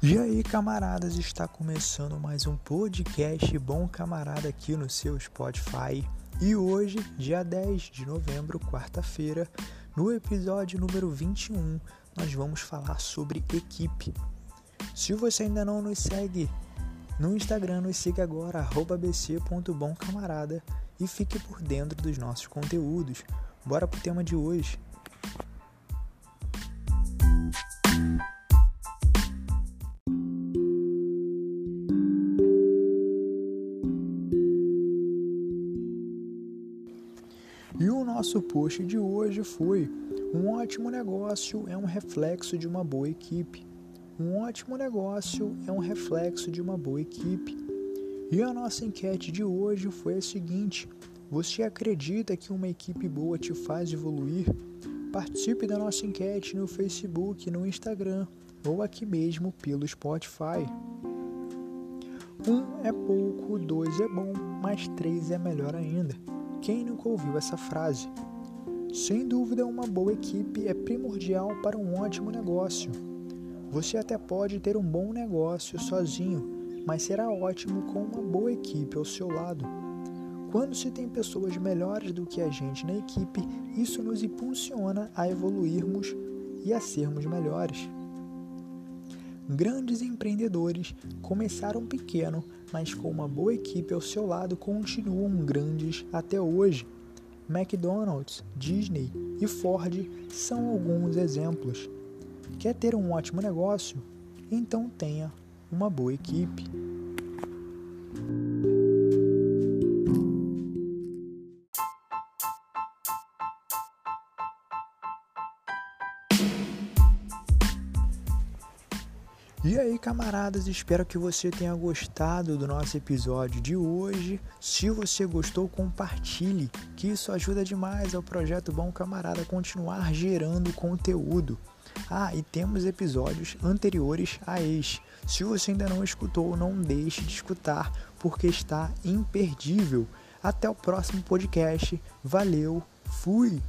E aí, camaradas, está começando mais um podcast Bom Camarada aqui no seu Spotify. E hoje, dia 10 de novembro, quarta-feira, no episódio número 21, nós vamos falar sobre equipe. Se você ainda não nos segue no Instagram, nos siga agora, bc.bomcamarada e fique por dentro dos nossos conteúdos. Bora pro tema de hoje. E o nosso post de hoje foi: um ótimo negócio é um reflexo de uma boa equipe. Um ótimo negócio é um reflexo de uma boa equipe. E a nossa enquete de hoje foi a seguinte: você acredita que uma equipe boa te faz evoluir? Participe da nossa enquete no Facebook, no Instagram ou aqui mesmo pelo Spotify. Um é pouco, dois é bom, mas três é melhor ainda. Quem nunca ouviu essa frase? Sem dúvida, uma boa equipe é primordial para um ótimo negócio. Você até pode ter um bom negócio sozinho, mas será ótimo com uma boa equipe ao seu lado. Quando se tem pessoas melhores do que a gente na equipe, isso nos impulsiona a evoluirmos e a sermos melhores. Grandes empreendedores começaram pequeno, mas com uma boa equipe ao seu lado continuam grandes até hoje. McDonald's, Disney e Ford são alguns exemplos. Quer ter um ótimo negócio? Então tenha uma boa equipe. E aí, camaradas, espero que você tenha gostado do nosso episódio de hoje. Se você gostou, compartilhe, que isso ajuda demais ao projeto Bom Camarada continuar gerando conteúdo. Ah, e temos episódios anteriores a este. Se você ainda não escutou, não deixe de escutar, porque está imperdível. Até o próximo podcast. Valeu, fui!